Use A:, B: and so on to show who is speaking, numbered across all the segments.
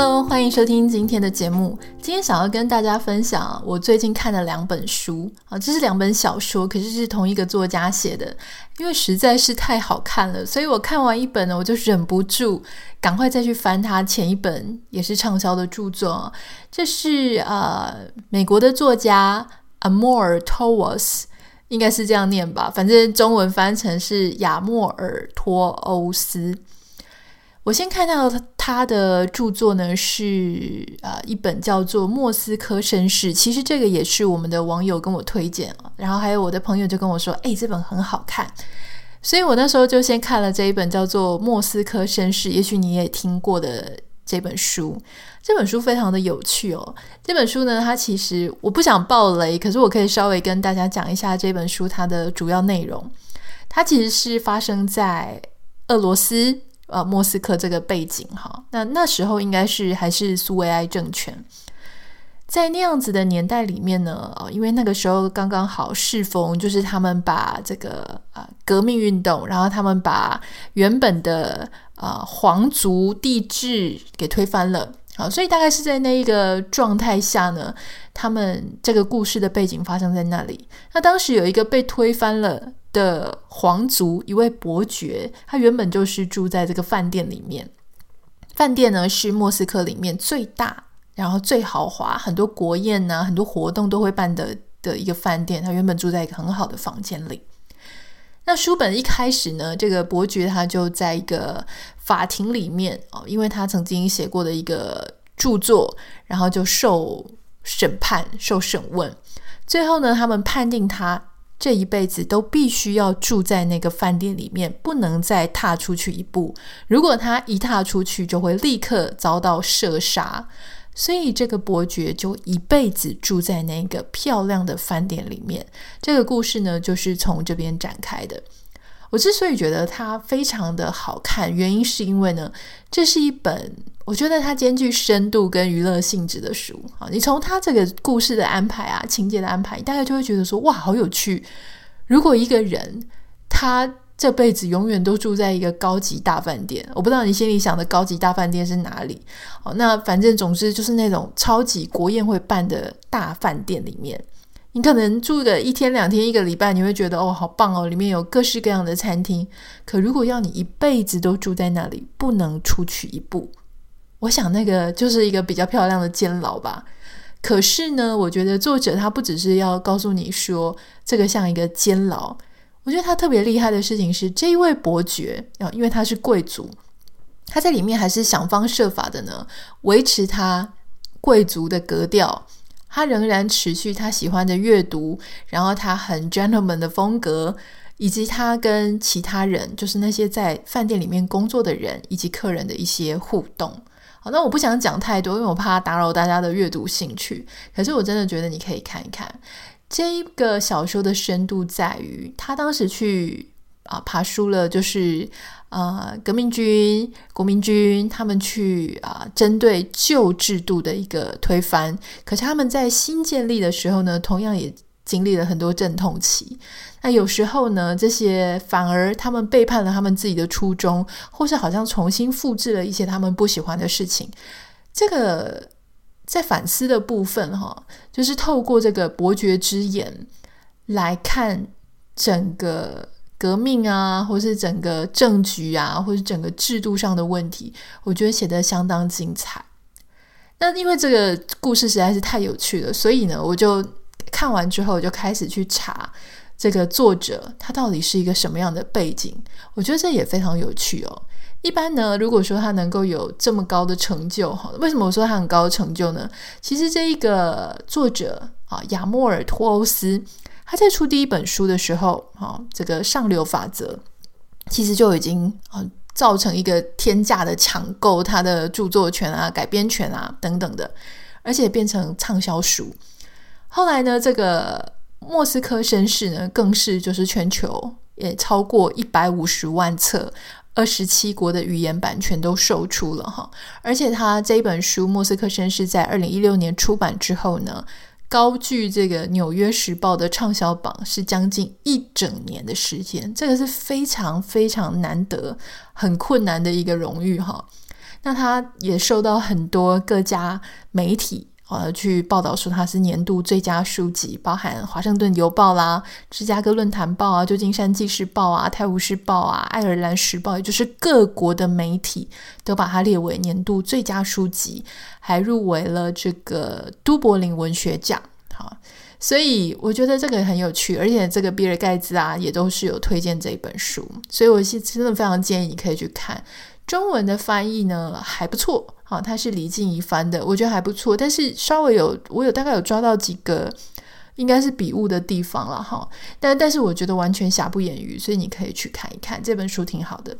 A: Hello，欢迎收听今天的节目。今天想要跟大家分享我最近看的两本书啊，这是两本小说，可是是同一个作家写的。因为实在是太好看了，所以我看完一本呢，我就忍不住赶快再去翻他前一本也是畅销的著作。这是呃美国的作家 Amor Towles，应该是这样念吧，反正中文翻成是亚莫尔托欧斯。我先看到他的著作呢，是呃一本叫做《莫斯科绅士》，其实这个也是我们的网友跟我推荐，然后还有我的朋友就跟我说：“哎，这本很好看。”所以我那时候就先看了这一本叫做《莫斯科绅士》，也许你也听过的这本书。这本书非常的有趣哦。这本书呢，它其实我不想爆雷，可是我可以稍微跟大家讲一下这本书它的主要内容。它其实是发生在俄罗斯。呃，莫斯科这个背景哈，那那时候应该是还是苏维埃政权，在那样子的年代里面呢，哦，因为那个时候刚刚好适逢就是他们把这个呃革命运动，然后他们把原本的呃皇族帝制给推翻了，啊，所以大概是在那一个状态下呢，他们这个故事的背景发生在那里。那当时有一个被推翻了。的皇族一位伯爵，他原本就是住在这个饭店里面。饭店呢是莫斯科里面最大，然后最豪华，很多国宴呢、很多活动都会办的的一个饭店。他原本住在一个很好的房间里。那书本一开始呢，这个伯爵他就在一个法庭里面哦，因为他曾经写过的一个著作，然后就受审判、受审问。最后呢，他们判定他。这一辈子都必须要住在那个饭店里面，不能再踏出去一步。如果他一踏出去，就会立刻遭到射杀。所以这个伯爵就一辈子住在那个漂亮的饭店里面。这个故事呢，就是从这边展开的。我之所以觉得它非常的好看，原因是因为呢，这是一本我觉得它兼具深度跟娱乐性质的书啊。你从它这个故事的安排啊、情节的安排，大概就会觉得说哇，好有趣。如果一个人他这辈子永远都住在一个高级大饭店，我不知道你心里想的高级大饭店是哪里？哦，那反正总之就是那种超级国宴会办的大饭店里面。你可能住个一天两天一个礼拜，你会觉得哦，好棒哦，里面有各式各样的餐厅。可如果要你一辈子都住在那里，不能出去一步，我想那个就是一个比较漂亮的监牢吧。可是呢，我觉得作者他不只是要告诉你说这个像一个监牢，我觉得他特别厉害的事情是，这一位伯爵啊，因为他是贵族，他在里面还是想方设法的呢，维持他贵族的格调。他仍然持续他喜欢的阅读，然后他很 gentleman 的风格，以及他跟其他人，就是那些在饭店里面工作的人以及客人的一些互动。那我不想讲太多，因为我怕打扰大家的阅读兴趣。可是我真的觉得你可以看一看这一个小说的深度，在于他当时去啊爬书了，就是。呃，革命军、国民军，他们去啊、针对旧制度的一个推翻。可是他们在新建立的时候呢，同样也经历了很多阵痛期。那有时候呢，这些反而他们背叛了他们自己的初衷，或是好像重新复制了一些他们不喜欢的事情。这个在反思的部分，哈，就是透过这个伯爵之眼来看整个。革命啊，或是整个政局啊，或是整个制度上的问题，我觉得写得相当精彩。那因为这个故事实在是太有趣了，所以呢，我就看完之后就开始去查这个作者他到底是一个什么样的背景。我觉得这也非常有趣哦。一般呢，如果说他能够有这么高的成就，哈，为什么我说他很高的成就呢？其实这一个作者啊，亚莫尔托欧斯。他在出第一本书的时候，哈，这个上流法则其实就已经啊造成一个天价的抢购他的著作权啊、改编权啊等等的，而且变成畅销书。后来呢，这个莫斯科绅士呢，更是就是全球也超过一百五十万册，二十七国的语言版权都售出了哈。而且他这一本书《莫斯科绅士》在二零一六年出版之后呢，高居这个《纽约时报》的畅销榜是将近一整年的时间，这个是非常非常难得、很困难的一个荣誉哈。那他也受到很多各家媒体呃去报道说它是年度最佳书籍，包含《华盛顿邮报》啦、《芝加哥论坛报》啊、《旧金山纪事报》啊、《泰晤士报》啊、《爱尔兰时报》，也就是各国的媒体都把它列为年度最佳书籍。还入围了这个都柏林文学奖，好，所以我觉得这个很有趣，而且这个比尔盖茨啊也都是有推荐这一本书，所以我是真的非常建议你可以去看。中文的翻译呢还不错，好，它是李静怡翻的，我觉得还不错，但是稍微有我有大概有抓到几个应该是笔误的地方了哈，但但是我觉得完全瑕不掩瑜，所以你可以去看一看，这本书挺好的。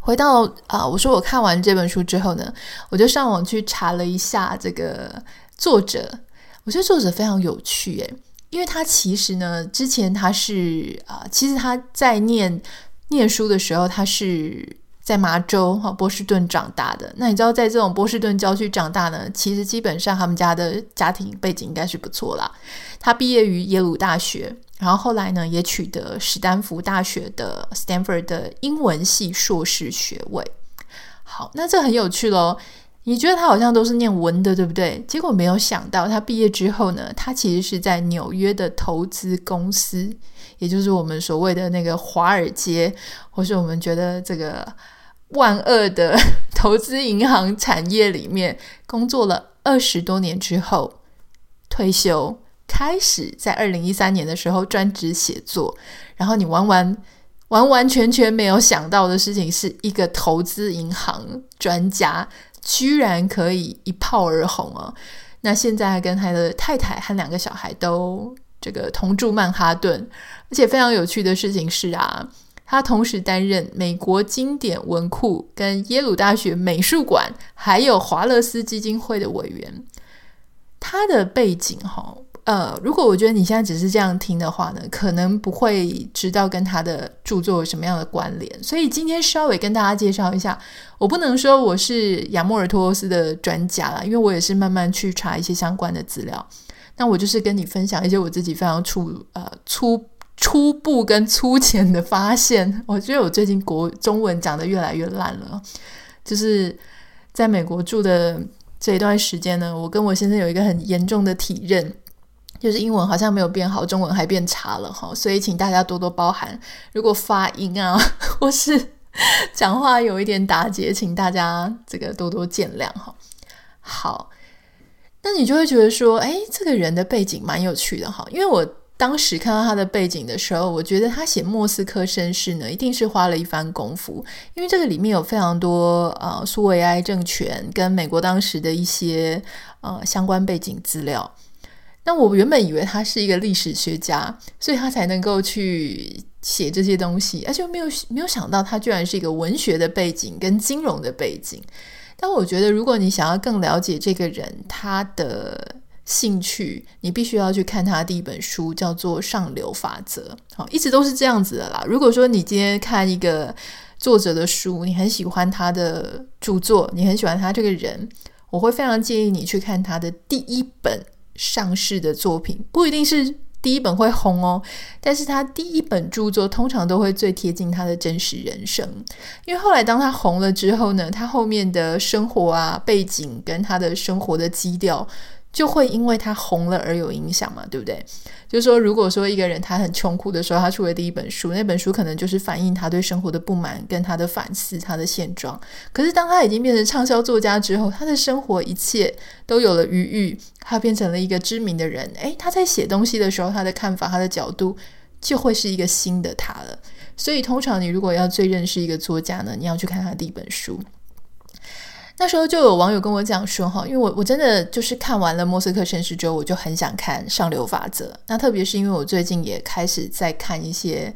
A: 回到啊、我说我看完这本书之后呢，我就上网去查了一下这个作者。我觉得作者非常有趣诶，因为他其实呢，之前他是啊、其实他在念念书的时候，他是在麻州哈波士顿长大的。那你知道，在这种波士顿郊区长大呢，其实基本上他们家的家庭背景应该是不错啦。他毕业于耶鲁大学。然后后来呢，也取得史丹福大学的 Stanford 的英文系硕士学位。好，那这很有趣喽。你觉得他好像都是念文的，对不对？结果没有想到，他毕业之后呢，他其实是在纽约的投资公司，也就是我们所谓的那个华尔街，或是我们觉得这个万恶的 投资银行产业里面工作了二十多年之后退休。开始在二零一三年的时候专职写作，然后你完完完完全全没有想到的事情，是一个投资银行专家居然可以一炮而红哦。那现在跟他的太太和两个小孩都这个同住曼哈顿，而且非常有趣的事情是啊，他同时担任美国经典文库、跟耶鲁大学美术馆，还有华勒斯基金会的委员。他的背景哈。呃，如果我觉得你现在只是这样听的话呢，可能不会知道跟他的著作有什么样的关联。所以今天稍微跟大家介绍一下，我不能说我是亚莫尔托斯的专家啦，因为我也是慢慢去查一些相关的资料。那我就是跟你分享一些我自己非常粗呃粗初步跟粗浅的发现。我觉得我最近国中文讲得越来越烂了，就是在美国住的这一段时间呢，我跟我先生有一个很严重的体认。就是英文好像没有变好，中文还变差了哈，所以请大家多多包涵。如果发音啊，或是讲话有一点打结，请大家这个多多见谅哈。好，那你就会觉得说，哎，这个人的背景蛮有趣的哈。因为我当时看到他的背景的时候，我觉得他写《莫斯科绅士》呢，一定是花了一番功夫，因为这个里面有非常多呃苏维埃政权跟美国当时的一些呃相关背景资料。那我原本以为他是一个历史学家，所以他才能够去写这些东西，而且没有没有想到他居然是一个文学的背景跟金融的背景。但我觉得，如果你想要更了解这个人，他的兴趣，你必须要去看他第一本书，叫做《上流法则》。好，一直都是这样子的啦。如果说你今天看一个作者的书，你很喜欢他的著作，你很喜欢他这个人，我会非常建议你去看他的第一本。上市的作品不一定是第一本会红哦，但是他第一本著作通常都会最贴近他的真实人生，因为后来当他红了之后呢，他后面的生活啊、背景跟他的生活的基调。就会因为他红了而有影响嘛，对不对？就是说，如果说一个人他很穷苦的时候，他出了第一本书，那本书可能就是反映他对生活的不满跟他的反思，他的现状。可是当他已经变成畅销作家之后，他的生活一切都有了余裕，他变成了一个知名的人。诶，他在写东西的时候，他的看法、他的角度就会是一个新的他了。所以，通常你如果要最认识一个作家呢，你要去看他第一本书。那时候就有网友跟我讲说哈，因为我我真的就是看完了《莫斯科绅士》之后，我就很想看《上流法则》。那特别是因为我最近也开始在看一些，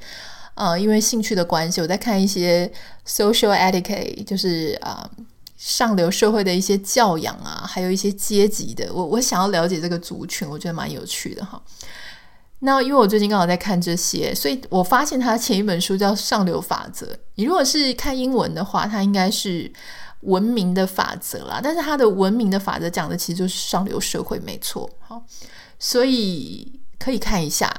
A: 呃，因为兴趣的关系，我在看一些 social etiquette，就是啊、呃，上流社会的一些教养啊，还有一些阶级的。我我想要了解这个族群，我觉得蛮有趣的哈。那因为我最近刚好在看这些，所以我发现他前一本书叫《上流法则》。你如果是看英文的话，它应该是文明的法则啦。但是它的文明的法则讲的其实就是上流社会，没错。好，所以可以看一下。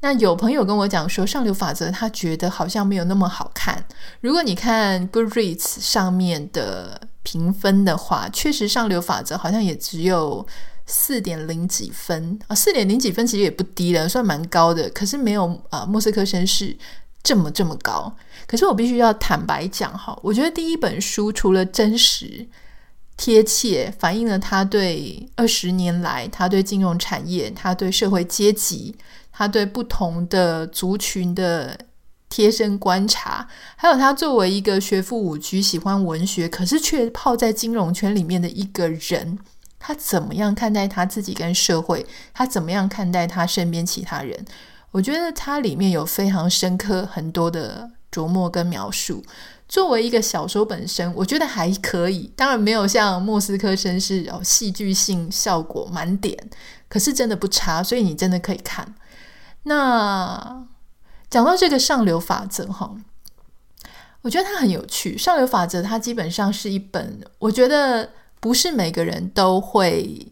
A: 那有朋友跟我讲说，《上流法则》他觉得好像没有那么好看。如果你看 Goodreads 上面的评分的话，确实《上流法则》好像也只有。四点零几分啊，四点零几分其实也不低了，算蛮高的。可是没有啊，莫斯科绅士这么这么高。可是我必须要坦白讲哈，我觉得第一本书除了真实、贴切，反映了他对二十年来他对金融产业、他对社会阶级、他对不同的族群的贴身观察，还有他作为一个学富五车、喜欢文学，可是却泡在金融圈里面的一个人。他怎么样看待他自己跟社会？他怎么样看待他身边其他人？我觉得它里面有非常深刻很多的琢磨跟描述。作为一个小说本身，我觉得还可以，当然没有像《莫斯科绅士》哦，戏剧性效果满点，可是真的不差，所以你真的可以看。那讲到这个上流法则哈，我觉得它很有趣。上流法则它基本上是一本，我觉得。不是每个人都会，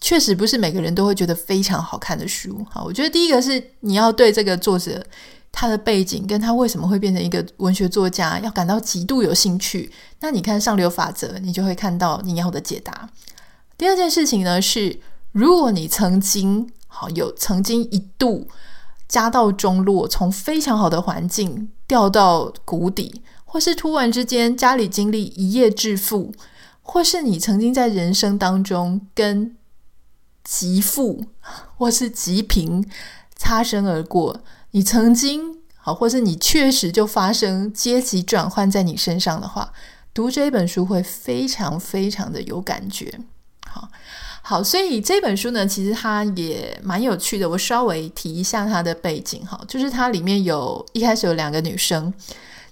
A: 确实不是每个人都会觉得非常好看的书。好，我觉得第一个是你要对这个作者他的背景跟他为什么会变成一个文学作家要感到极度有兴趣。那你看《上流法则》，你就会看到你要的解答。第二件事情呢是，如果你曾经好有曾经一度家道中落，从非常好的环境掉到谷底，或是突然之间家里经历一夜致富。或是你曾经在人生当中跟极富或是极贫擦身而过，你曾经好，或是你确实就发生阶级转换在你身上的话，读这本书会非常非常的有感觉。好，好，所以这本书呢，其实它也蛮有趣的。我稍微提一下它的背景，哈，就是它里面有一开始有两个女生。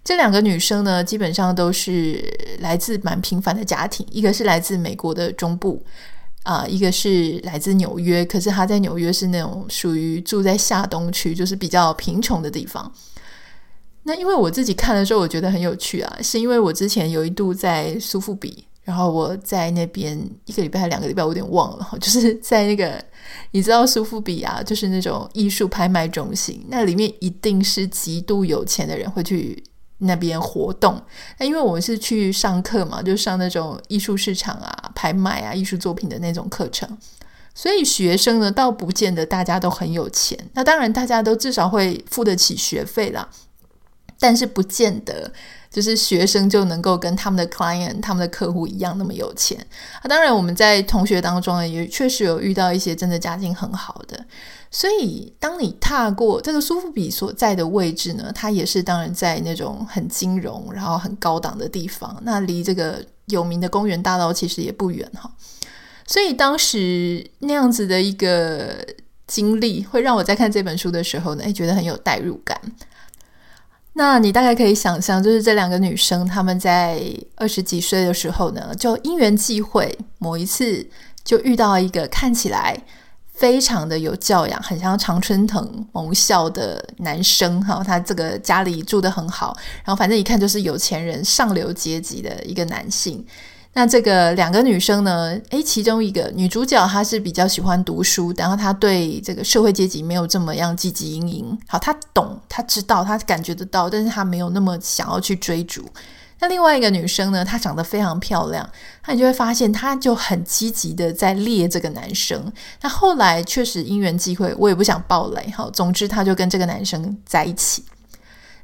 A: 这两个女生呢，基本上都是来自蛮平凡的家庭，一个是来自美国的中部，啊、一个是来自纽约。可是他在纽约是那种属于住在下东区，就是比较贫穷的地方。那因为我自己看的时候，我觉得很有趣啊，是因为我之前有一度在苏富比，然后我在那边一个礼拜还两个礼拜，我有点忘了，就是在那个你知道苏富比啊，就是那种艺术拍卖中心，那里面一定是极度有钱的人会去。那边活动，那因为我是去上课嘛，就上那种艺术市场啊、拍卖啊、艺术作品的那种课程，所以学生呢，倒不见得大家都很有钱。那当然，大家都至少会付得起学费啦，但是不见得就是学生就能够跟他们的 client、他们的客户一样那么有钱。那当然，我们在同学当中呢，也确实有遇到一些真的家境很好的。所以，当你踏过这个苏富比所在的位置呢，它也是当然在那种很金融，然后很高档的地方。那离这个有名的公园大道其实也不远哈。所以当时那样子的一个经历，会让我在看这本书的时候呢，诶，觉得很有代入感。那你大概可以想象，就是这两个女生她们在二十几岁的时候呢，就因缘际会，某一次就遇到一个看起来。非常的有教养，很像常春藤盟校的男生哈，他这个家里住得很好，然后反正一看就是有钱人、上流阶级的一个男性。那这个两个女生呢，诶，其中一个女主角她是比较喜欢读书，然后她对这个社会阶级没有这么样汲汲营营。好，她懂，她知道，她感觉得到，但是她没有那么想要去追逐。那另外一个女生呢，她长得非常漂亮，那你就会发现，她就很积极的在猎这个男生。那后来确实因缘际会，我也不想爆雷哈。总之，她就跟这个男生在一起。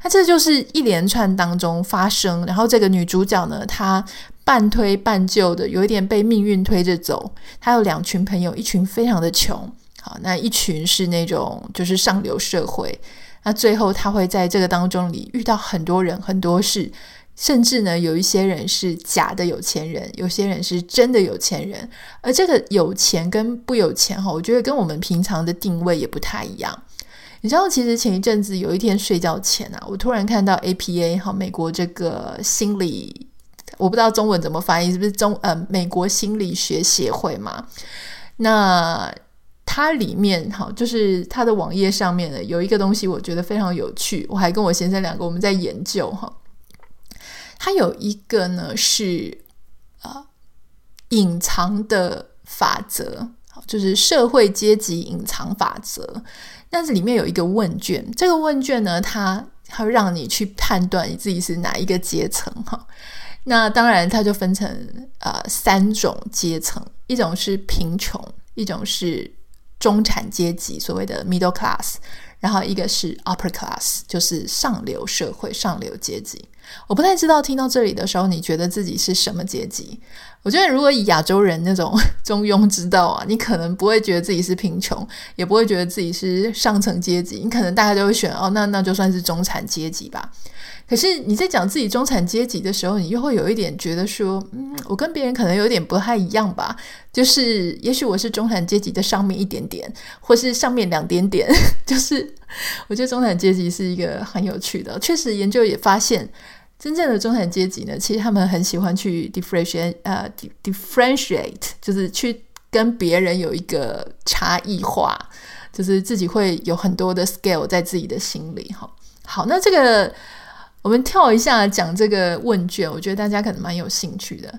A: 那这就是一连串当中发生，然后这个女主角呢，她半推半就的，有一点被命运推着走。他有两群朋友，一群非常的穷，好，那一群是那种就是上流社会。那最后，他会在这个当中里遇到很多人，很多事。甚至呢，有一些人是假的有钱人，有些人是真的有钱人。而这个有钱跟不有钱哈，我觉得跟我们平常的定位也不太一样。你知道，其实前一阵子有一天睡觉前啊，我突然看到 APA 哈，美国这个心理，我不知道中文怎么翻译，是不是中呃美国心理学协会嘛？那它里面哈，就是它的网页上面呢有一个东西，我觉得非常有趣。我还跟我先生两个我们在研究哈。它有一个呢是啊隐藏的法则，就是社会阶级隐藏法则。但是里面有一个问卷，这个问卷呢，它它让你去判断你自己是哪一个阶层哈。那当然，它就分成、呃、三种阶层，一种是贫穷，一种是中产阶级，所谓的 middle class，然后一个是 upper class，就是上流社会、上流阶级。我不太知道听到这里的时候，你觉得自己是什么阶级？我觉得如果以亚洲人那种中庸之道啊，你可能不会觉得自己是贫穷，也不会觉得自己是上层阶级，你可能大概就会选哦，那那就算是中产阶级吧。可是你在讲自己中产阶级的时候，你又会有一点觉得说，嗯，我跟别人可能有点不太一样吧。就是也许我是中产阶级的上面一点点，或是上面两点点。就是我觉得中产阶级是一个很有趣的。确实研究也发现，真正的中产阶级呢，其实他们很喜欢去 differentiate，呃，differentiate，就是去跟别人有一个差异化，就是自己会有很多的 scale 在自己的心里。哈，好，那这个。我们跳一下讲这个问卷，我觉得大家可能蛮有兴趣的。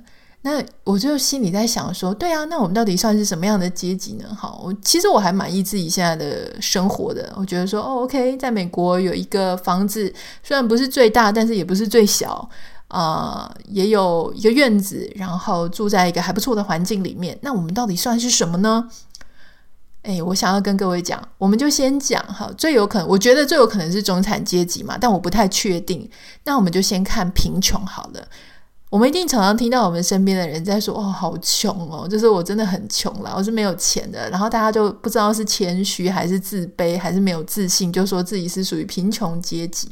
A: 那我就心里在想说，对啊，那我们到底算是什么样的阶级呢？好，我其实我还满意自己现在的生活的。我觉得说，哦，OK，在美国有一个房子，虽然不是最大，但是也不是最小，啊、也有一个院子，然后住在一个还不错的环境里面。那我们到底算是什么呢？哎，我想要跟各位讲，我们就先讲哈，最有可能，我觉得最有可能是中产阶级嘛，但我不太确定。那我们就先看贫穷好了。我们一定常常听到我们身边的人在说：“哦，好穷哦，就是我真的很穷了，我是没有钱的。”然后大家就不知道是谦虚还是自卑还是没有自信，就说自己是属于贫穷阶级。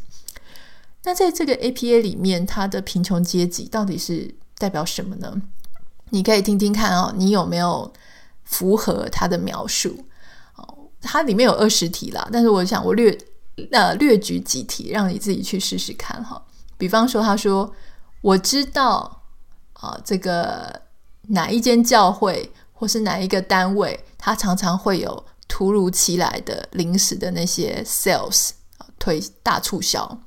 A: 那在这个 APA 里面，它的贫穷阶级到底是代表什么呢？你可以听听看哦，你有没有？符合他的描述，哦，它里面有二十题啦，但是我想我略呃略举几题，让你自己去试试看哈。比方说，他说我知道啊，这个哪一间教会或是哪一个单位，它常常会有突如其来的临时的那些 sales 推大促销，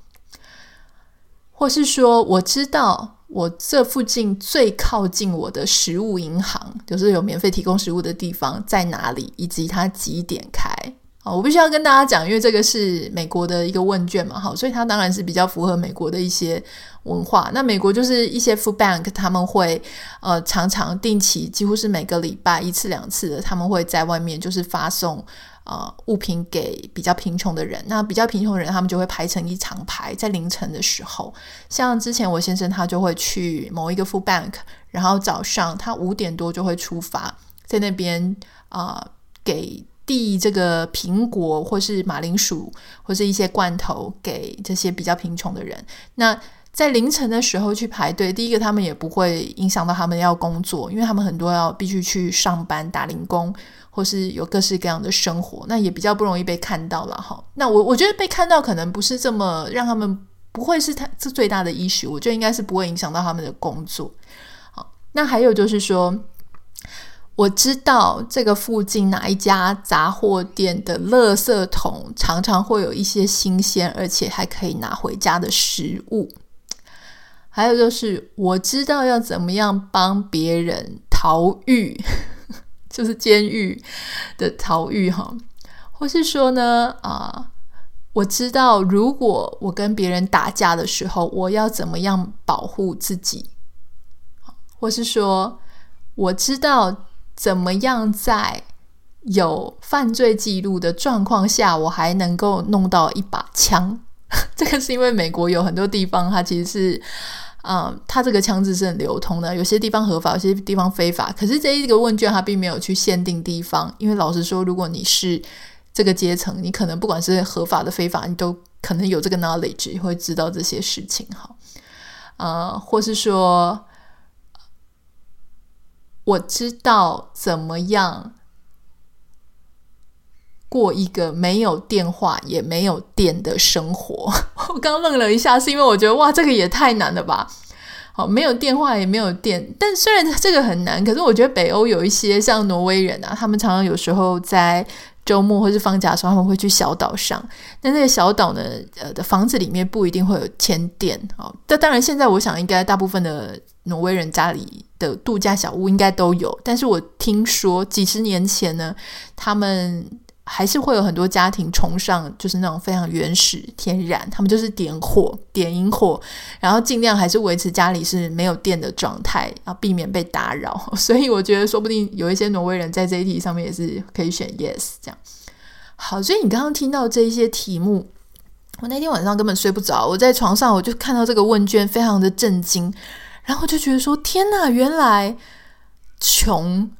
A: 或是说我知道。我这附近最靠近我的食物银行，就是有免费提供食物的地方在哪里，以及它几点开？好，我必须要跟大家讲，因为这个是美国的一个问卷嘛，好，所以它当然是比较符合美国的一些文化。那美国就是一些 food bank，他们会呃常常定期，几乎是每个礼拜一次两次的，他们会在外面就是发送。呃，物品给比较贫穷的人，那比较贫穷的人，他们就会排成一长排，在凌晨的时候，像之前我先生他就会去某一个 food bank，然后早上他五点多就会出发，在那边啊、给递这个苹果或是马铃薯或是一些罐头给这些比较贫穷的人。那在凌晨的时候去排队，第一个他们也不会影响到他们要工作，因为他们很多要必须去上班打零工。或是有各式各样的生活，那也比较不容易被看到了哈。那我我觉得被看到可能不是这么让他们不会是他这最大的疑虑我觉得应该是不会影响到他们的工作。好，那还有就是说，我知道这个附近哪一家杂货店的垃圾桶常常会有一些新鲜而且还可以拿回家的食物。还有就是我知道要怎么样帮别人逃狱。就是监狱的逃狱哈，或是说呢啊、我知道如果我跟别人打架的时候，我要怎么样保护自己，或是说我知道怎么样在有犯罪记录的状况下，我还能够弄到一把枪。这个是因为美国有很多地方，它其实是。嗯，它这个枪支是很流通的，有些地方合法，有些地方非法。可是这一个问卷它并没有去限定地方，因为老实说，如果你是这个阶层，你可能不管是合法的、非法，你都可能有这个 knowledge，会知道这些事情哈。呃，或是说，我知道怎么样。过一个没有电话也没有电的生活，我刚愣了一下，是因为我觉得哇，这个也太难了吧！好，没有电话也没有电。但虽然这个很难，可是我觉得北欧有一些像挪威人啊，他们常常有时候在周末或是放假的时候，他们会去小岛上。但那个小岛呢，呃的房子里面不一定会有牵电。好，但当然现在我想应该大部分的挪威人家里的度假小屋应该都有。但是我听说几十年前呢，他们。还是会有很多家庭崇尚就是那种非常原始天然，他们就是点火、点萤火，然后尽量还是维持家里是没有电的状态，要避免被打扰。所以我觉得说不定有一些挪威人在这一题上面也是可以选 yes 这样。好，所以你刚刚听到这一些题目，我那天晚上根本睡不着，我在床上我就看到这个问卷，非常的震惊，然后就觉得说天哪，原来穷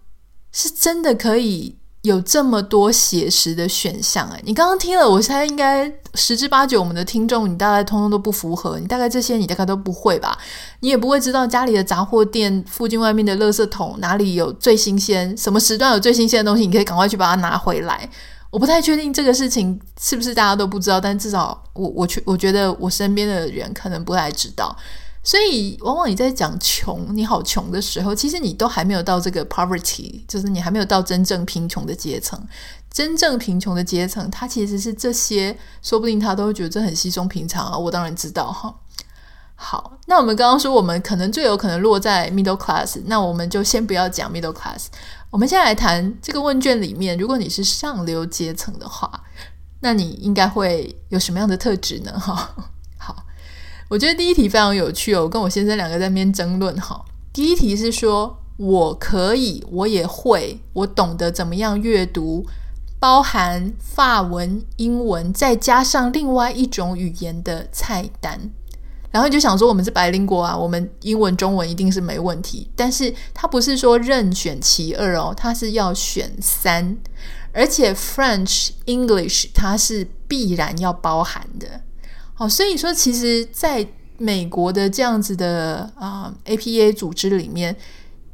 A: 是真的可以。有这么多写实的选项哎，你刚刚听了，我猜应该十之八九，我们的听众你大概通通都不符合，你大概这些你大概都不会吧？你也不会知道家里的杂货店附近外面的垃圾桶哪里有最新鲜，什么时段有最新鲜的东西，你可以赶快去把它拿回来。我不太确定这个事情是不是大家都不知道，但至少我我觉我觉得我身边的人可能不太知道。所以，往往你在讲穷，你好穷的时候，其实你都还没有到这个 poverty，就是你还没有到真正贫穷的阶层。真正贫穷的阶层，它其实是这些，说不定他都会觉得这很稀松平常啊。我当然知道哈。好，那我们刚刚说，我们可能最有可能落在 middle class，那我们就先不要讲 middle class。我们先来谈这个问卷里面，如果你是上流阶层的话，那你应该会有什么样的特质呢？哈。我觉得第一题非常有趣哦，我跟我先生两个在那边争论哈。第一题是说，我可以，我也会，我懂得怎么样阅读，包含法文、英文，再加上另外一种语言的菜单。然后就想说，我们是白灵国啊，我们英文、中文一定是没问题。但是它不是说任选其二哦，它是要选三，而且 French、English 它是必然要包含的。哦，所以说，其实在美国的这样子的啊、APA 组织里面，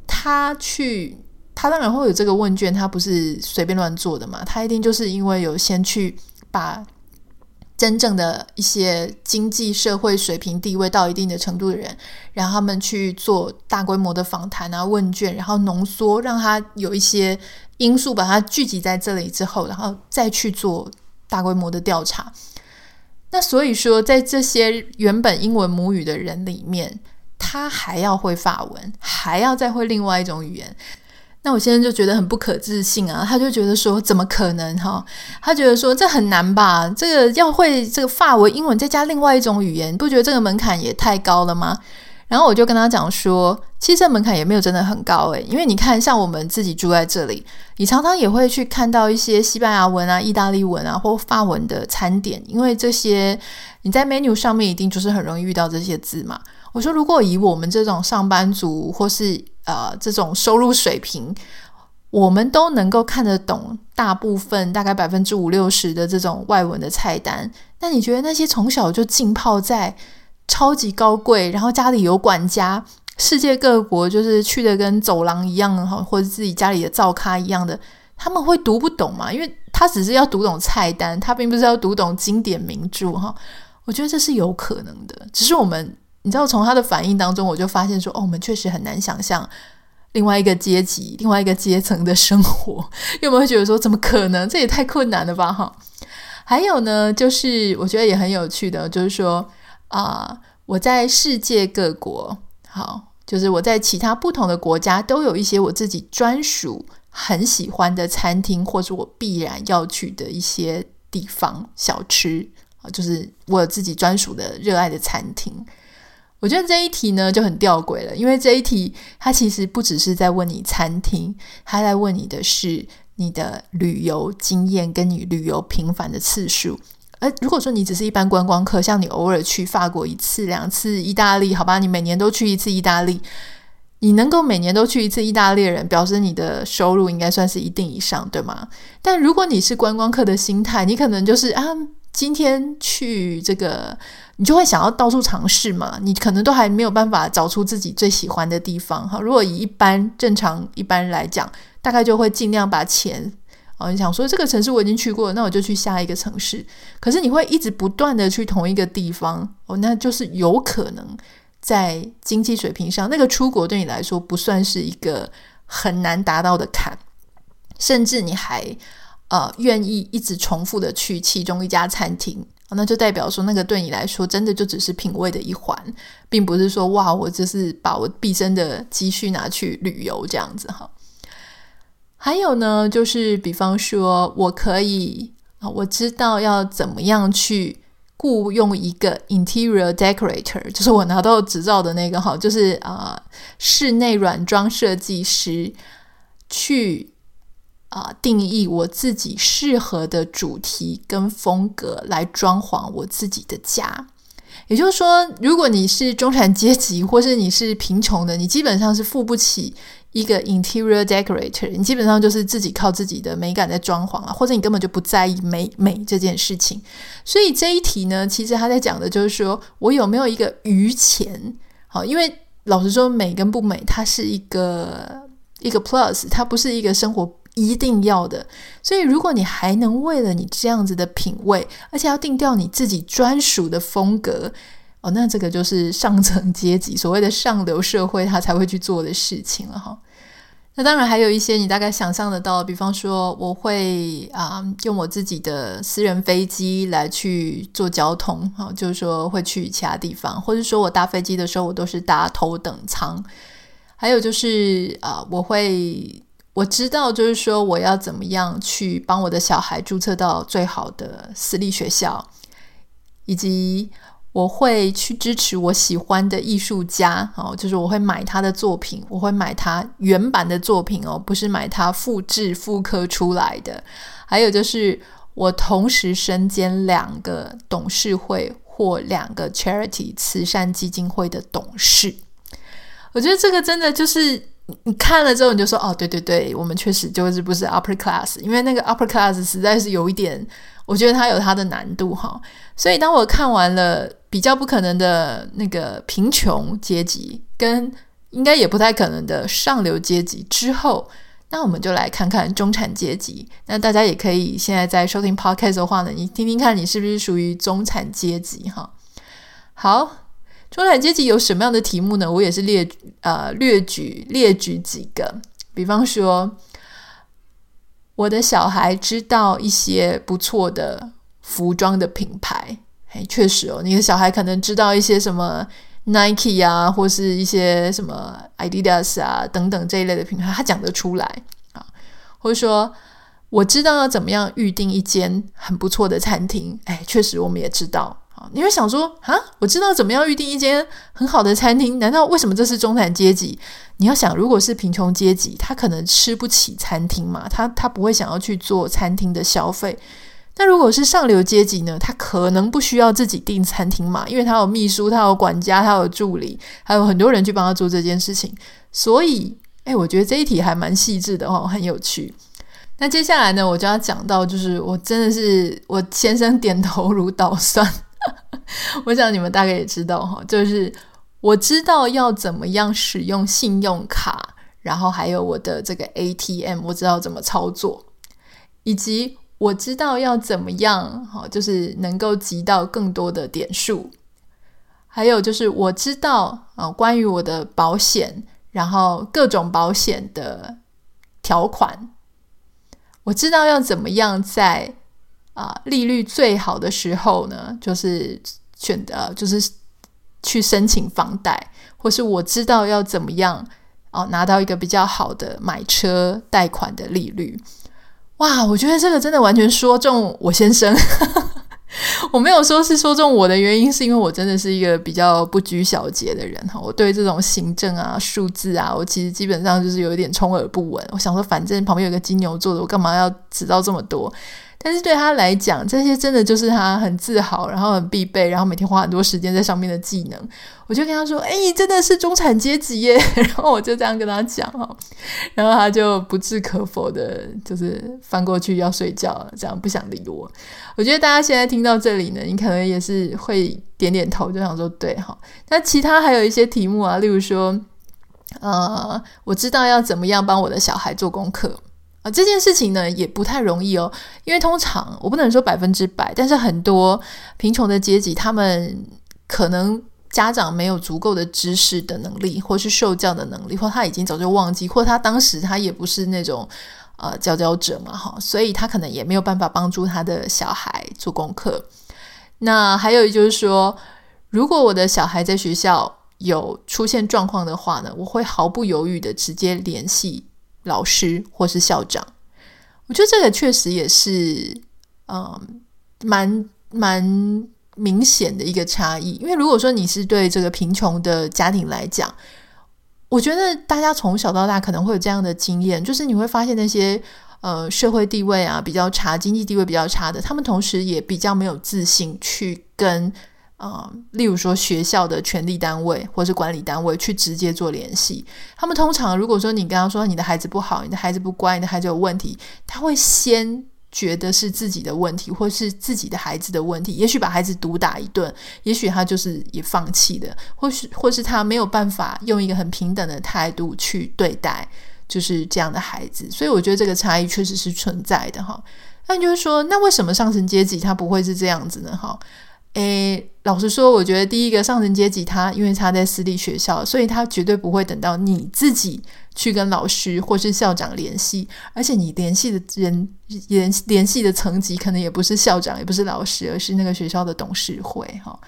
A: 他去，他当然会有这个问卷，他不是随便乱做的嘛，他一定就是因为有先去把真正的一些经济社会水平地位到一定的程度的人，然后他们去做大规模的访谈啊问卷，然后浓缩，让他有一些因素把它聚集在这里之后，然后再去做大规模的调查。那所以说，在这些原本英文母语的人里面，他还要会法文，还要再会另外一种语言。那我现在就觉得很不可置信啊！他就觉得说，怎么可能哈？他觉得说这很难吧？这个要会这个法文、英文，再加另外一种语言，不觉得这个门槛也太高了吗？然后我就跟他讲说，其实这门槛也没有真的很高诶，因为你看，像我们自己住在这里，你常常也会去看到一些西班牙文啊、意大利文啊或法文的餐点，因为这些你在 menu 上面一定就是很容易遇到这些字嘛。我说，如果以我们这种上班族或是呃这种收入水平，我们都能够看得懂大部分大概百分之五六十的这种外文的菜单，那你觉得那些从小就浸泡在超级高贵，然后家里有管家，世界各国就是去的跟走廊一样哈，或者自己家里的灶咖一样的，他们会读不懂吗？因为他只是要读懂菜单，他并不是要读懂经典名著哈。我觉得这是有可能的，只是我们你知道从他的反应当中，我就发现说，哦，我们确实很难想象另外一个阶级、另外一个阶层的生活，因为我们会觉得说，怎么可能？这也太困难了吧哈。还有呢，就是我觉得也很有趣的，就是说。啊、我在世界各国，好，就是我在其他不同的国家都有一些我自己专属很喜欢的餐厅，或者我必然要去的一些地方小吃啊，就是我有自己专属的热爱的餐厅。我觉得这一题呢就很吊诡了，因为这一题它其实不只是在问你餐厅，它在问你的是你的旅游经验跟你旅游频繁的次数。呃如果说你只是一般观光客，像你偶尔去法国一次两次，意大利，好吧，你每年都去一次意大利，你能够每年都去一次意大利人，表示你的收入应该算是一定以上，对吗？但如果你是观光客的心态，你可能就是啊，今天去这个，你就会想要到处尝试嘛，你可能都还没有办法找出自己最喜欢的地方哈。如果以一般正常一般来讲，大概就会尽量把钱。哦，你想说这个城市我已经去过，那我就去下一个城市。可是你会一直不断的去同一个地方，哦，那就是有可能在经济水平上，那个出国对你来说不算是一个很难达到的坎，甚至你还呃愿意一直重复的去其中一家餐厅，那就代表说那个对你来说真的就只是品味的一环，并不是说哇，我就是把我毕生的积蓄拿去旅游这样子哈。还有呢，就是比方说我可以啊，我知道要怎么样去。雇用一个 interior decorator，就是我拿到执照的那个哈，就是啊、室内软装设计师去啊、定义我自己适合的主题跟风格来装潢我自己的家。也就是说，如果你是中产阶级，或是你是贫穷的，你基本上是付不起。一个 interior decorator，你基本上就是自己靠自己的美感在装潢啊，或者你根本就不在意美美这件事情。所以这一题呢，其实他在讲的就是说我有没有一个余钱？好，因为老实说，美跟不美，它是一个一个 plus，它不是一个生活一定要的。所以如果你还能为了你这样子的品味，而且要定调你自己专属的风格。哦，那这个就是上层阶级所谓的上流社会，他才会去做的事情了哈。那当然还有一些你大概想象得到，比方说我会啊、用我自己的私人飞机来去做交通，哈，就是说会去其他地方，或者说我搭飞机的时候我都是搭头等舱。还有就是啊、我会我知道就是说我要怎么样去帮我的小孩注册到最好的私立学校，以及。我会去支持我喜欢的艺术家，哦，就是我会买他的作品，我会买他原版的作品哦，不是买他复制复刻出来的。还有就是，我同时身兼两个董事会或两个 charity 慈善基金会的董事。我觉得这个真的就是你看了之后，你就说哦，对对对，我们确实就是不是 upper class，因为那个 upper class 实在是有一点，我觉得它有它的难度哈。所以当我看完了。比较不可能的那个贫穷阶级，跟应该也不太可能的上流阶级之后，那我们就来看看中产阶级。那大家也可以现在在收听 podcast 的话呢，你听听看你是不是属于中产阶级哈。好，中产阶级有什么样的题目呢？我也是列呃略举列举几个，比方说，我的小孩知道一些不错的服装的品牌。哎，确实哦，你的小孩可能知道一些什么 Nike 啊，或是一些什么 Adidas 啊等等这一类的品牌，他讲得出来啊。或者说，我知道要怎么样预定一间很不错的餐厅。哎，确实我们也知道你会想说啊，我知道怎么样预定一间很好的餐厅，难道为什么这是中产阶级？你要想，如果是贫穷阶级，他可能吃不起餐厅嘛，他他不会想要去做餐厅的消费。那如果是上流阶级呢？他可能不需要自己订餐厅嘛，因为他有秘书，他有管家，他有助理，还有很多人去帮他做这件事情。所以，诶，我觉得这一题还蛮细致的哦，很有趣。那接下来呢，我就要讲到，就是我真的是我先生点头如捣蒜。我想你们大概也知道哈，就是我知道要怎么样使用信用卡，然后还有我的这个 ATM，我知道怎么操作，以及。我知道要怎么样，哈，就是能够集到更多的点数。还有就是我知道啊，关于我的保险，然后各种保险的条款，我知道要怎么样在啊利率最好的时候呢，就是选择就是去申请房贷，或是我知道要怎么样哦拿到一个比较好的买车贷款的利率。哇，我觉得这个真的完全说中我先生。我没有说是说中我的原因，是因为我真的是一个比较不拘小节的人哈。我对这种行政啊、数字啊，我其实基本上就是有一点充耳不闻。我想说，反正旁边有个金牛座的，我干嘛要知道这么多？但是对他来讲，这些真的就是他很自豪，然后很必备，然后每天花很多时间在上面的技能。我就跟他说：“哎，真的是中产阶级耶！”然后我就这样跟他讲哈，然后他就不置可否的，就是翻过去要睡觉，这样不想理我。我觉得大家现在听到这里呢，你可能也是会点点头，就想说对哈。那其他还有一些题目啊，例如说，呃，我知道要怎么样帮我的小孩做功课。啊，这件事情呢也不太容易哦，因为通常我不能说百分之百，但是很多贫穷的阶级，他们可能家长没有足够的知识的能力，或是受教的能力，或他已经早就忘记，或他当时他也不是那种呃佼佼者嘛，哈，所以他可能也没有办法帮助他的小孩做功课。那还有就是说，如果我的小孩在学校有出现状况的话呢，我会毫不犹豫的直接联系老师或是校长。我觉得这个确实也是，嗯，蛮蛮明显的一个差异。因为如果说你是对这个贫穷的家庭来讲，我觉得大家从小到大可能会有这样的经验，就是你会发现那些呃社会地位啊比较差、经济地位比较差的，他们同时也比较没有自信去跟。啊、例如说学校的权力单位或是管理单位去直接做联系，他们通常如果说你跟他说你的孩子不好，你的孩子不乖，你的孩子有问题，他会先觉得是自己的问题，或是自己的孩子的问题，也许把孩子毒打一顿，也许他就是也放弃的，或是或是他没有办法用一个很平等的态度去对待，就是这样的孩子，所以我觉得这个差异确实是存在的哈。那就是说，那为什么上层阶级他不会是这样子呢？哈？诶，老实说，我觉得第一个上层阶级他，因为他在私立学校，所以他绝对不会等到你自己去跟老师或是校长联系，而且你联系的人联联系的层级可能也不是校长，也不是老师，而是那个学校的董事会哈，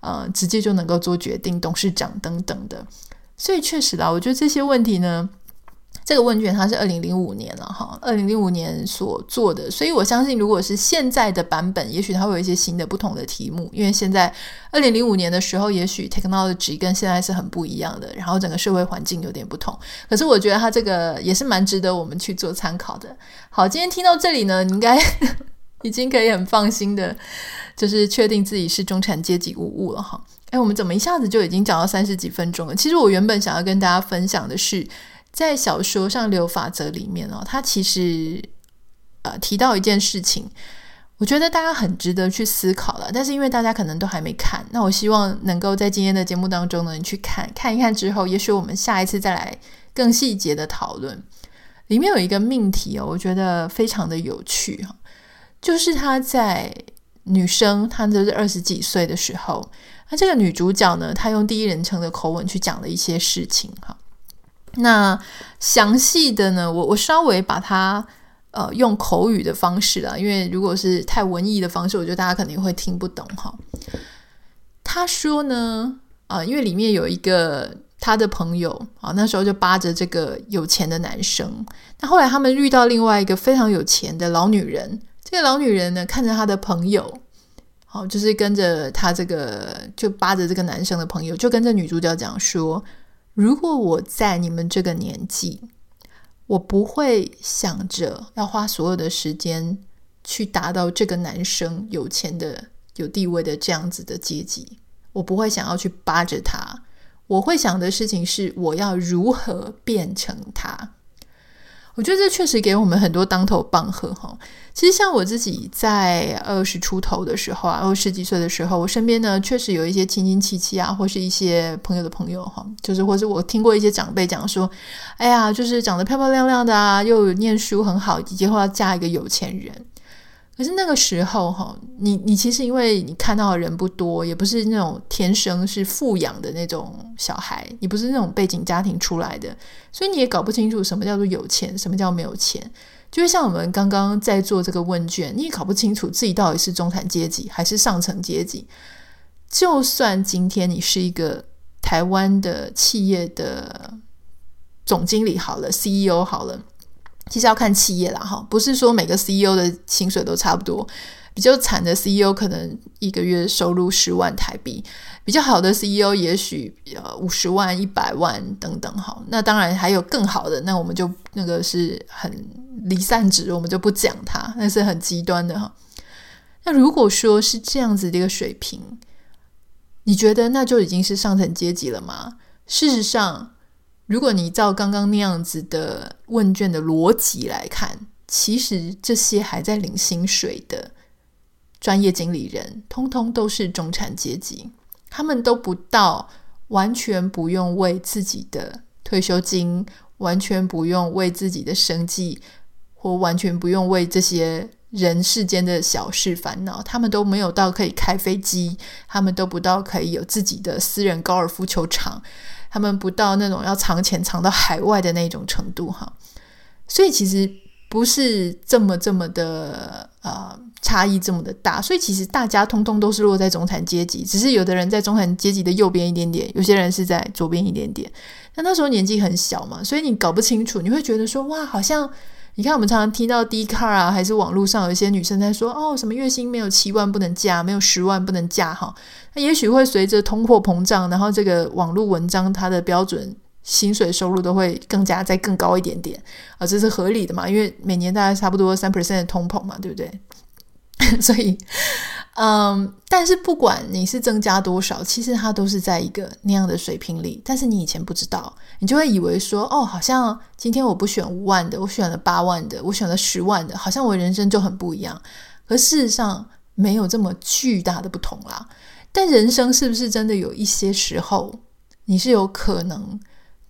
A: 呃，直接就能够做决定，董事长等等的。所以确实啦，我觉得这些问题呢。这个问卷它是二零零五年了哈，二零零五年所做的，所以我相信，如果是现在的版本，也许它会有一些新的、不同的题目，因为现在二零零五年的时候，也许 technology 跟现在是很不一样的，然后整个社会环境有点不同。可是我觉得它这个也是蛮值得我们去做参考的。好，今天听到这里呢，你应该 已经可以很放心的，就是确定自己是中产阶级无误了哈。哎，我们怎么一下子就已经讲到三十几分钟了？其实我原本想要跟大家分享的是。在小说《上流法则》里面哦，他其实呃提到一件事情，我觉得大家很值得去思考了。但是因为大家可能都还没看，那我希望能够在今天的节目当中呢，你去看看一看之后，也许我们下一次再来更细节的讨论。里面有一个命题哦，我觉得非常的有趣哈，就是他在女生她就是二十几岁的时候，那这个女主角呢，她用第一人称的口吻去讲了一些事情哈。那详细的呢，我我稍微把它呃用口语的方式啦，因为如果是太文艺的方式，我觉得大家肯定会听不懂哈。他说呢，啊、呃，因为里面有一个他的朋友啊，那时候就扒着这个有钱的男生。那后来他们遇到另外一个非常有钱的老女人，这个老女人呢，看着他的朋友，好，就是跟着他这个就扒着这个男生的朋友，就跟着女主角讲说。如果我在你们这个年纪，我不会想着要花所有的时间去达到这个男生有钱的、有地位的这样子的阶级。我不会想要去扒着他，我会想的事情是我要如何变成他。我觉得这确实给我们很多当头棒喝哈。其实像我自己在二十出头的时候啊，二十几岁的时候，我身边呢确实有一些亲亲戚戚啊，或是一些朋友的朋友哈，就是或是我听过一些长辈讲说，哎呀，就是长得漂漂亮亮的啊，又念书很好，以后要嫁一个有钱人。可是那个时候，哈，你你其实因为你看到的人不多，也不是那种天生是富养的那种小孩，你不是那种背景家庭出来的，所以你也搞不清楚什么叫做有钱，什么叫没有钱。就像我们刚刚在做这个问卷，你也搞不清楚自己到底是中产阶级还是上层阶级。就算今天你是一个台湾的企业的总经理好了，CEO 好了。其实要看企业啦，哈，不是说每个 CEO 的薪水都差不多。比较惨的 CEO 可能一个月收入十万台币，比较好的 CEO 也许呃五十万、一百万等等，哈。那当然还有更好的，那我们就那个是很离散值，我们就不讲它，那是很极端的哈。那如果说是这样子的一个水平，你觉得那就已经是上层阶级了吗？事实上。如果你照刚刚那样子的问卷的逻辑来看，其实这些还在领薪水的专业经理人，通通都是中产阶级，他们都不到完全不用为自己的退休金，完全不用为自己的生计，或完全不用为这些人世间的小事烦恼，他们都没有到可以开飞机，他们都不到可以有自己的私人高尔夫球场，他们不到那种要藏钱藏到海外的那种程度哈。所以其实不是这么这么的呃差异这么的大，所以其实大家通通都是落在中产阶级，只是有的人在中产阶级的右边一点点，有些人是在左边一点点。那那时候年纪很小嘛，所以你搞不清楚，你会觉得说哇，好像你看我们常常听到 d c a r 啊，还是网络上有一些女生在说哦，什么月薪没有七万不能嫁，没有十万不能嫁哈。那也许会随着通货膨胀，然后这个网络文章它的标准薪水收入都会更加再更高一点点啊，这是合理的嘛，因为每年大概差不多三 percent 的通膨嘛，对不对？所以。嗯，但是不管你是增加多少，其实它都是在一个那样的水平里。但是你以前不知道，你就会以为说，哦，好像今天我不选五万的，我选了八万的，我选了十万的，好像我人生就很不一样。可事实上没有这么巨大的不同啦。但人生是不是真的有一些时候，你是有可能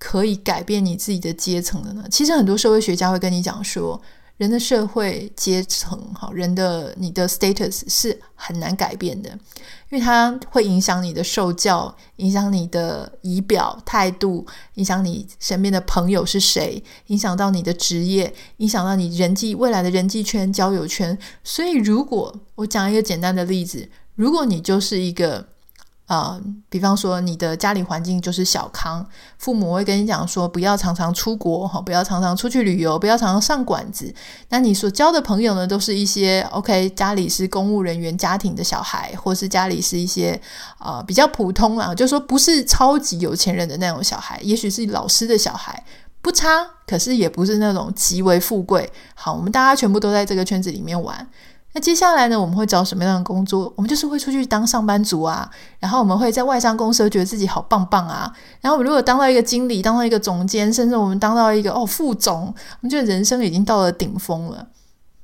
A: 可以改变你自己的阶层的呢？其实很多社会学家会跟你讲说。人的社会阶层，哈，人的你的 status 是很难改变的，因为它会影响你的受教，影响你的仪表态度，影响你身边的朋友是谁，影响到你的职业，影响到你人际未来的人际圈、交友圈。所以，如果我讲一个简单的例子，如果你就是一个。呃，比方说你的家里环境就是小康，父母会跟你讲说不要常常出国哈，不要常常出去旅游，不要常常上馆子。那你所交的朋友呢，都是一些 OK，家里是公务人员家庭的小孩，或是家里是一些呃比较普通啊，就说不是超级有钱人的那种小孩，也许是老师的小孩，不差，可是也不是那种极为富贵。好，我们大家全部都在这个圈子里面玩。那接下来呢，我们会找什么样的工作？我们就是会出去当上班族啊，然后我们会在外商公司觉得自己好棒棒啊，然后我们如果当到一个经理，当到一个总监，甚至我们当到一个哦副总，我们觉得人生已经到了顶峰了。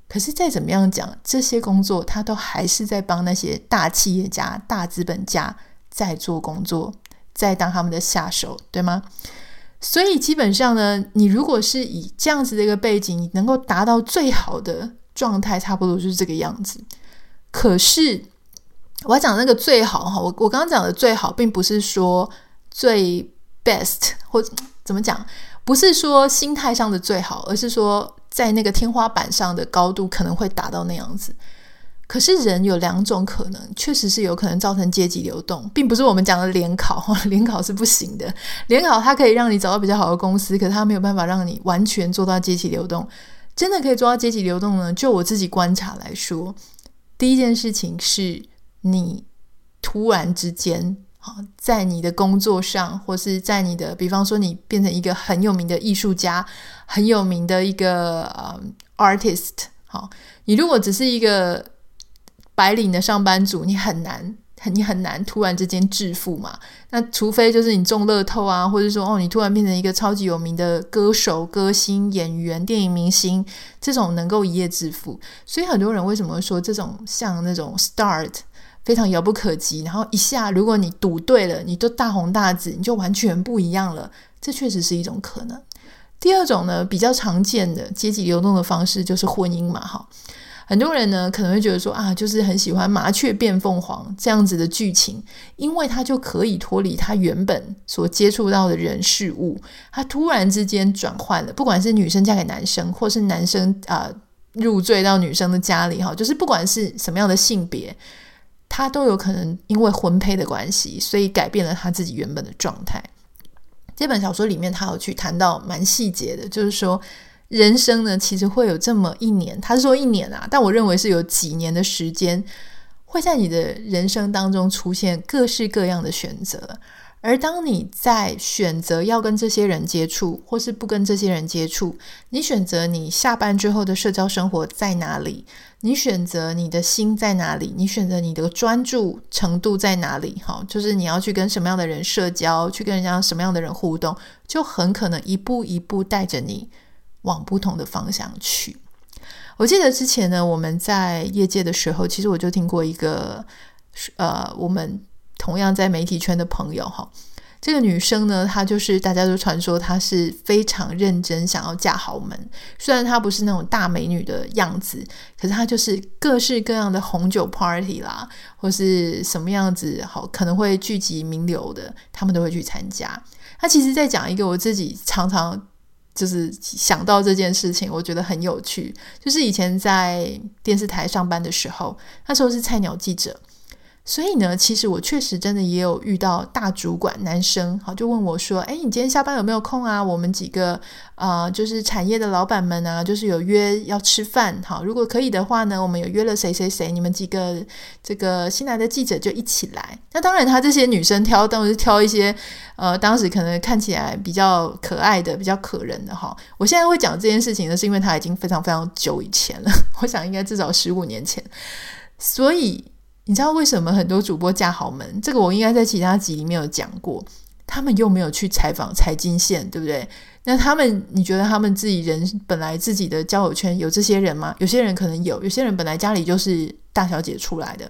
A: 可是再怎么样讲，这些工作他都还是在帮那些大企业家、大资本家在做工作，在当他们的下手，对吗？所以基本上呢，你如果是以这样子的一个背景，你能够达到最好的。状态差不多就是这个样子，可是我要讲那个最好哈，我我刚刚讲的最好，并不是说最 best 或怎么讲，不是说心态上的最好，而是说在那个天花板上的高度可能会达到那样子。可是人有两种可能，确实是有可能造成阶级流动，并不是我们讲的联考，联考是不行的。联考它可以让你找到比较好的公司，可是它没有办法让你完全做到阶级流动。真的可以做到阶级流动呢？就我自己观察来说，第一件事情是你突然之间啊，在你的工作上，或是在你的，比方说你变成一个很有名的艺术家，很有名的一个呃 artist，好，你如果只是一个白领的上班族，你很难。你很难突然之间致富嘛？那除非就是你中乐透啊，或者说哦，你突然变成一个超级有名的歌手、歌星、演员、电影明星，这种能够一夜致富。所以很多人为什么会说这种像那种 start 非常遥不可及，然后一下如果你赌对了，你都大红大紫，你就完全不一样了。这确实是一种可能。第二种呢，比较常见的阶级流动的方式就是婚姻嘛，哈。很多人呢可能会觉得说啊，就是很喜欢麻雀变凤凰这样子的剧情，因为他就可以脱离他原本所接触到的人事物，他突然之间转换了，不管是女生嫁给男生，或是男生啊、入赘到女生的家里哈，就是不管是什么样的性别，他都有可能因为婚配的关系，所以改变了他自己原本的状态。这本小说里面他有去谈到蛮细节的，就是说。人生呢，其实会有这么一年，他说一年啊，但我认为是有几年的时间，会在你的人生当中出现各式各样的选择。而当你在选择要跟这些人接触，或是不跟这些人接触，你选择你下班之后的社交生活在哪里，你选择你的心在哪里，你选择你的专注程度在哪里，好，就是你要去跟什么样的人社交，去跟人家什么样的人互动，就很可能一步一步带着你。往不同的方向去。我记得之前呢，我们在业界的时候，其实我就听过一个，呃，我们同样在媒体圈的朋友哈，这个女生呢，她就是大家都传说她是非常认真想要嫁豪门。虽然她不是那种大美女的样子，可是她就是各式各样的红酒 party 啦，或是什么样子好可能会聚集名流的，他们都会去参加。她其实在讲一个我自己常常就是想到这件事情，我觉得很有趣，就是以前在电视台上班的时候，那时候是菜鸟记者。所以呢，其实我确实真的也有遇到大主管男生，好，就问我说：“哎，你今天下班有没有空啊？我们几个呃，就是产业的老板们啊，就是有约要吃饭，好，如果可以的话呢，我们有约了谁谁谁，你们几个这个新来的记者就一起来。那当然，他这些女生挑，当然是挑一些呃，当时可能看起来比较可爱的、比较可人的哈。我现在会讲这件事情呢，是因为他已经非常非常久以前了，我想应该至少十五年前，所以。你知道为什么很多主播嫁豪门？这个我应该在其他集里面有讲过。他们又没有去采访财经线，对不对？那他们，你觉得他们自己人本来自己的交友圈有这些人吗？有些人可能有，有些人本来家里就是大小姐出来的，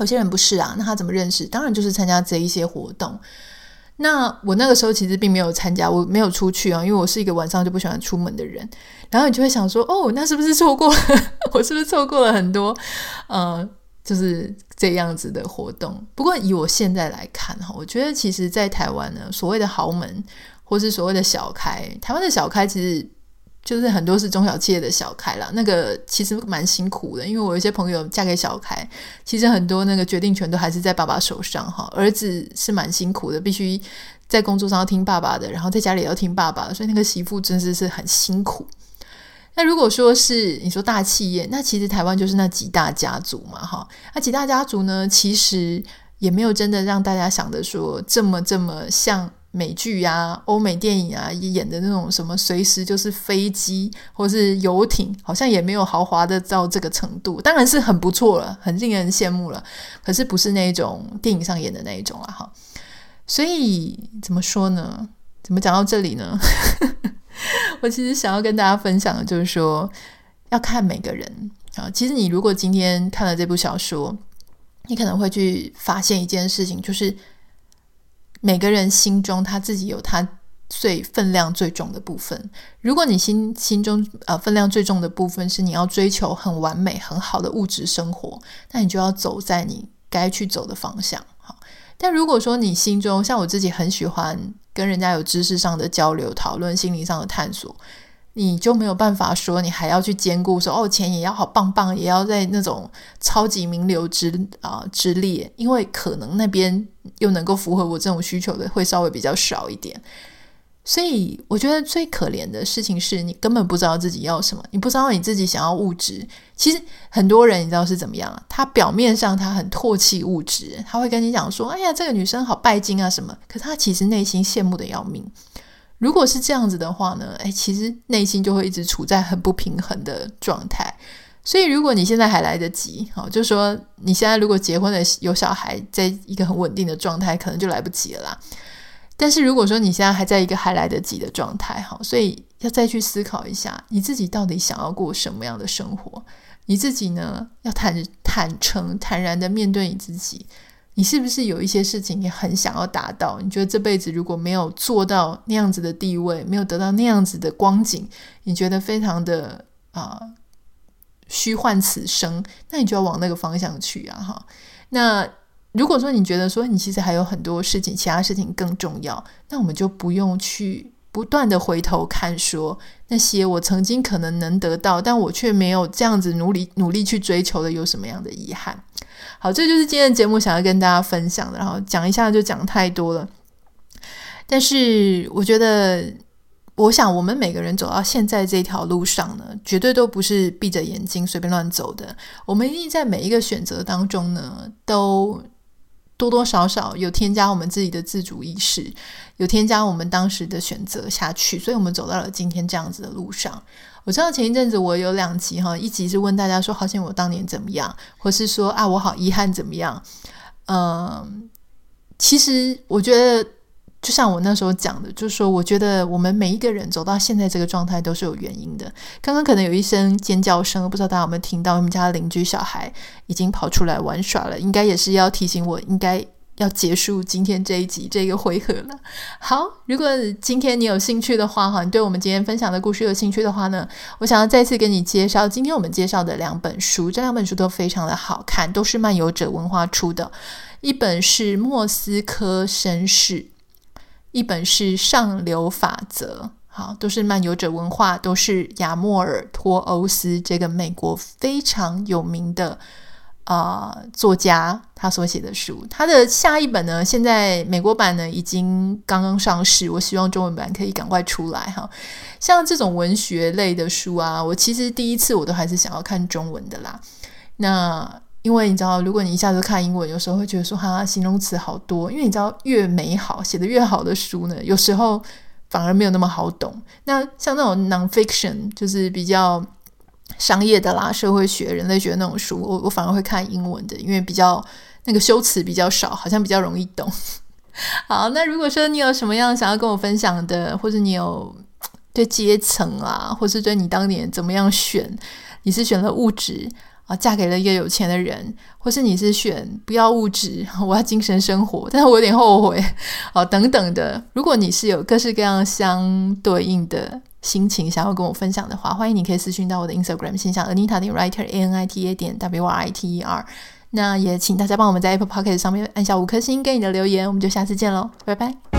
A: 有些人不是啊。那他怎么认识？当然就是参加这一些活动。那我那个时候其实并没有参加，我没有出去啊，因为我是一个晚上就不喜欢出门的人。然后你就会想说，哦，那是不是错过了？我是不是错过了很多？嗯、就是这样子的活动。不过以我现在来看哈，我觉得其实，在台湾呢，所谓的豪门或是所谓的小开，台湾的小开其实就是很多是中小企业的小开啦。那个其实蛮辛苦的，因为我有些朋友嫁给小开，其实很多那个决定权都还是在爸爸手上哈。儿子是蛮辛苦的，必须在工作上要听爸爸的，然后在家里要听爸爸，所以那个媳妇真的是很辛苦。那如果说是你说大企业，那其实台湾就是那几大家族嘛，哈。那几大家族呢，其实也没有真的让大家想的说这么这么像美剧啊、欧美电影啊演的那种什么随时就是飞机或是游艇，好像也没有豪华的到这个程度。当然是很不错了，很令人羡慕了。可是不是那种电影上演的那一种了，哈。所以怎么说呢？怎么讲到这里呢？我其实想要跟大家分享的就是说，要看每个人啊。其实你如果今天看了这部小说，你可能会去发现一件事情，就是每个人心中他自己有他最分量最重的部分。如果你心心中呃分量最重的部分是你要追求很完美很好的物质生活，那你就要走在你该去走的方向。好，但如果说你心中像我自己很喜欢。跟人家有知识上的交流讨论，心灵上的探索，你就没有办法说你还要去兼顾说哦，钱也要好棒棒，也要在那种超级名流之啊、之列，因为可能那边又能够符合我这种需求的会稍微比较少一点。所以我觉得最可怜的事情是你根本不知道自己要什么，你不知道你自己想要物质。其实很多人你知道是怎么样？他表面上他很唾弃物质，他会跟你讲说：“哎呀，这个女生好拜金啊什么。”可他其实内心羡慕的要命。如果是这样子的话呢？哎，其实内心就会一直处在很不平衡的状态。所以如果你现在还来得及，好，就说你现在如果结婚了有小孩，在一个很稳定的状态，可能就来不及了啦。但是如果说你现在还在一个还来得及的状态，哈，所以要再去思考一下，你自己到底想要过什么样的生活？你自己呢，要坦坦诚、坦然的面对你自己。你是不是有一些事情你很想要达到？你觉得这辈子如果没有做到那样子的地位，没有得到那样子的光景，你觉得非常的啊、虚幻此生？那你就要往那个方向去啊，哈，那。如果说你觉得说你其实还有很多事情，其他事情更重要，那我们就不用去不断的回头看，说那些我曾经可能能得到，但我却没有这样子努力努力去追求的，有什么样的遗憾？好，这就是今天的节目想要跟大家分享的，然后讲一下就讲太多了。但是我觉得，我想我们每个人走到现在这条路上呢，绝对都不是闭着眼睛随便乱走的。我们一定在每一个选择当中呢，都。多多少少有添加我们自己的自主意识，有添加我们当时的选择下去，所以我们走到了今天这样子的路上。我知道前一阵子我有两集哈，一集是问大家说好像我当年怎么样，或是说啊我好遗憾怎么样？嗯，其实我觉得。就像我那时候讲的，就是说，我觉得我们每一个人走到现在这个状态都是有原因的。刚刚可能有一声尖叫声，不知道大家有没有听到？我们家邻居小孩已经跑出来玩耍了，应该也是要提醒我应该要结束今天这一集这个回合了。好，如果今天你有兴趣的话，哈，你对我们今天分享的故事有兴趣的话呢，我想要再次跟你介绍今天我们介绍的两本书，这两本书都非常的好看，都是漫游者文化出的。一本是《莫斯科绅士》，一本是《上流法则》。好，都是漫游者文化，都是亚莫尔托欧斯这个美国非常有名的。啊、作家他所写的书，他的下一本呢，现在美国版呢已经刚刚上市，我希望中文版可以赶快出来哈。像这种文学类的书啊，我其实第一次我都还是想要看中文的啦。那因为你知道，如果你一下子看英文，有时候会觉得说哈，形容词好多。因为你知道，越美好写的越好的书呢，有时候反而没有那么好懂。那像那种 nonfiction，就是比较。商业的啦，社会学、人类学那种书，我我反而会看英文的，因为比较那个修辞比较少，好像比较容易懂。好，那如果说你有什么样想要跟我分享的，或者你有对阶层啊，或是对你当年怎么样选，你是选了物质啊，嫁给了一个有钱的人，或是你是选不要物质，我要精神生活，但是我有点后悔啊，等等的。如果你是有各式各样相对应的。心情想要跟我分享的话，欢迎你可以私讯到我的 Instagram 信箱 Anita 点 Writer A N I T A 点 W R I T E R。那也请大家帮我们在 Apple Podcast 上面按下五颗星，给你的留言，我们就下次见喽，拜拜。